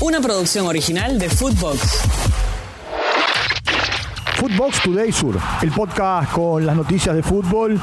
Una producción original de Footbox. Footbox Today Sur, el podcast con las noticias de fútbol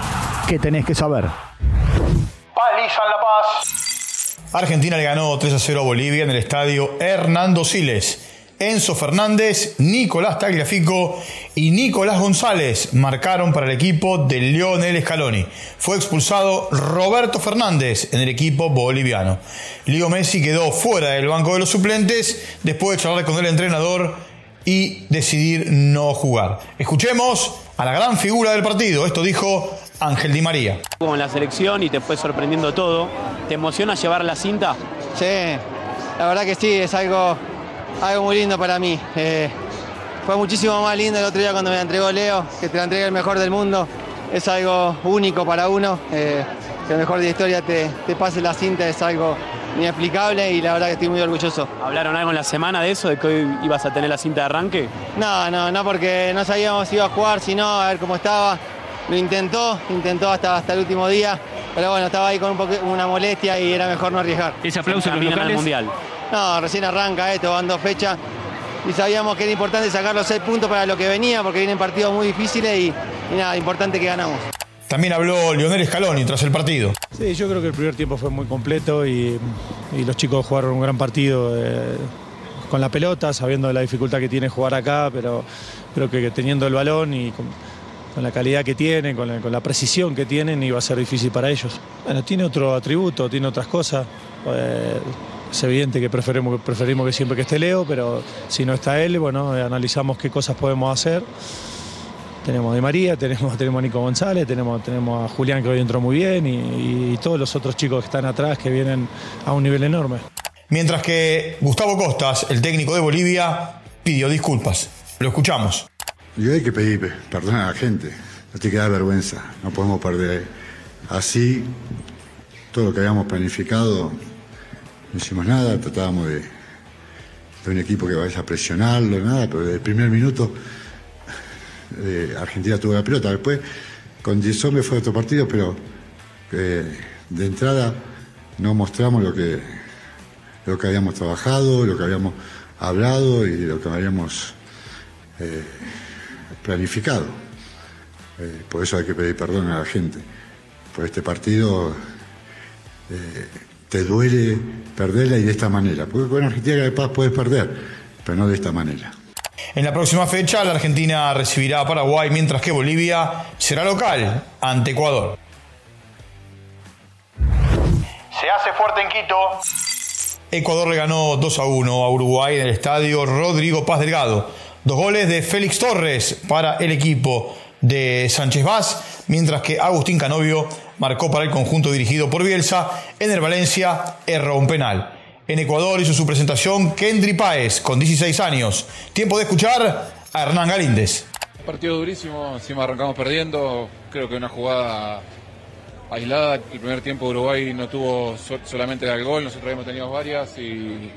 que tenés que saber. Paliza en La Paz. Argentina le ganó 3 a 0 a Bolivia en el estadio Hernando Siles. Enzo Fernández, Nicolás Tagliafico y Nicolás González marcaron para el equipo de Lionel Scaloni. Fue expulsado Roberto Fernández en el equipo boliviano. Leo Messi quedó fuera del banco de los suplentes después de charlar con el entrenador y decidir no jugar. Escuchemos a la gran figura del partido. Esto dijo Ángel Di María. Como en la selección y te fue sorprendiendo todo. ¿Te emociona llevar la cinta? Sí, la verdad que sí, es algo algo muy lindo para mí. Eh, fue muchísimo más lindo el otro día cuando me la entregó Leo, que te la entregue el mejor del mundo. Es algo único para uno. Eh, que el mejor de la historia te, te, pase la cinta es algo inexplicable y la verdad que estoy muy orgulloso. ¿Hablaron algo en la semana de eso, de que hoy ibas a tener la cinta de arranque? No, no, no, porque no sabíamos si iba a jugar, sino a ver cómo estaba. Lo intentó, intentó hasta, hasta el último día, pero bueno, estaba ahí con un poco, una molestia y era mejor no arriesgar. Ese aplauso en los locales? mundial. No, recién arranca esto, van dos fechas y sabíamos que era importante sacar los seis puntos para lo que venía, porque vienen partidos muy difíciles y, nada, importante que ganamos. También habló Lionel Scaloni tras el partido. Sí, yo creo que el primer tiempo fue muy completo y, los chicos jugaron un gran partido eh, con la pelota, sabiendo la dificultad que tiene jugar acá, pero creo que teniendo el balón y con, la calidad que tienen, con la, con la, precisión que tienen, iba a ser difícil para ellos. Bueno, tiene otro atributo, tiene otras cosas. Eh, es evidente que preferimos, preferimos que siempre que esté Leo, pero si no está él, bueno, analizamos qué cosas podemos hacer. Tenemos a Di María, tenemos, tenemos a Nico González, tenemos, tenemos a Julián que hoy entró muy bien y, y todos los otros chicos que están atrás que vienen a un nivel enorme. Mientras que Gustavo Costas, el técnico de Bolivia, pidió disculpas. Lo escuchamos. Y hay que pedir perdón a la gente, no te queda vergüenza, no podemos perder así todo lo que habíamos planificado no hicimos nada, tratábamos de, un equipo que vaya a presionarlo, nada, pero desde el primer minuto eh, Argentina tuvo la pelota. Después con 10 hombres fue otro partido, pero eh, de entrada no mostramos lo que, lo que habíamos trabajado, lo que habíamos hablado y lo que habíamos eh, planificado. por eso hay que pedir perdón a la gente. Por este partido te duele perderla y de esta manera. Porque con Argentina de paz puedes perder, pero no de esta manera. En la próxima fecha, la Argentina recibirá a Paraguay, mientras que Bolivia será local ante Ecuador. Se hace fuerte en Quito. Ecuador le ganó 2 a 1 a Uruguay en el estadio Rodrigo Paz Delgado. Dos goles de Félix Torres para el equipo de Sánchez Vaz, mientras que Agustín Canovio marcó para el conjunto dirigido por Bielsa. En el Valencia erró un penal. En Ecuador hizo su presentación Kendry Páez, con 16 años. Tiempo de escuchar a Hernán Galíndez. Partido durísimo, encima arrancamos perdiendo. Creo que una jugada aislada. El primer tiempo Uruguay no tuvo solamente el gol, nosotros habíamos tenido varias y,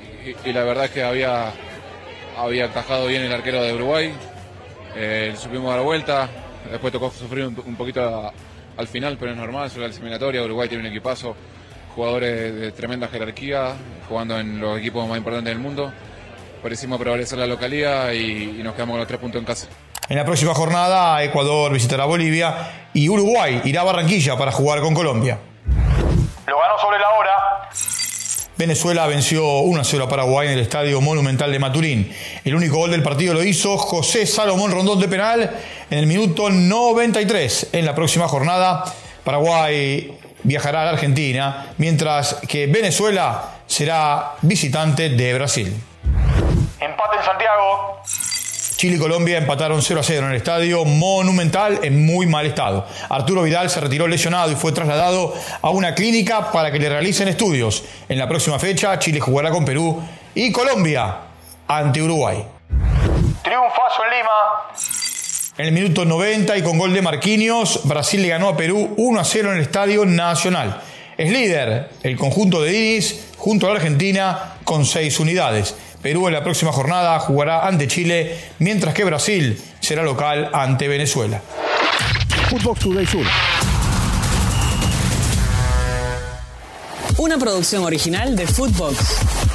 la verdad es que había, había encajado bien el arquero de Uruguay. Eh, supimos dar vuelta, después tocó sufrir un, poquito al final, pero es normal, es la eliminatoria, Uruguay tiene un equipazo, jugadores de tremenda jerarquía, jugando en los equipos más importantes del mundo. Parecimos prevalecer la localidad y, nos quedamos con los tres puntos en casa. En la próxima jornada, Ecuador visitará Bolivia y Uruguay irá a Barranquilla para jugar con Colombia. Lo ganó sobre la hora. Venezuela venció 1-0 a Paraguay en el Estadio Monumental de Maturín. El único gol del partido lo hizo José Salomón Rondón de penal en el minuto 93. En la próxima jornada, Paraguay viajará a la Argentina, mientras que Venezuela será visitante de Brasil. Empate en Santiago. Chile y Colombia empataron 0 a 0 en el estadio Monumental en muy mal estado. Arturo Vidal se retiró lesionado y fue trasladado a una clínica para que le realicen estudios. En la próxima fecha, Chile jugará con Perú y Colombia ante Uruguay. Triunfazo en Lima. En el minuto 90 y con gol de Marquinhos, Brasil le ganó a Perú 1 a 0 en el Estadio Nacional. Es líder el conjunto de Diniz junto a la Argentina con 6 unidades. Perú en la próxima jornada jugará ante Chile, mientras que Brasil será local ante Venezuela. Footbox Today Sur. Una producción original de Footbox.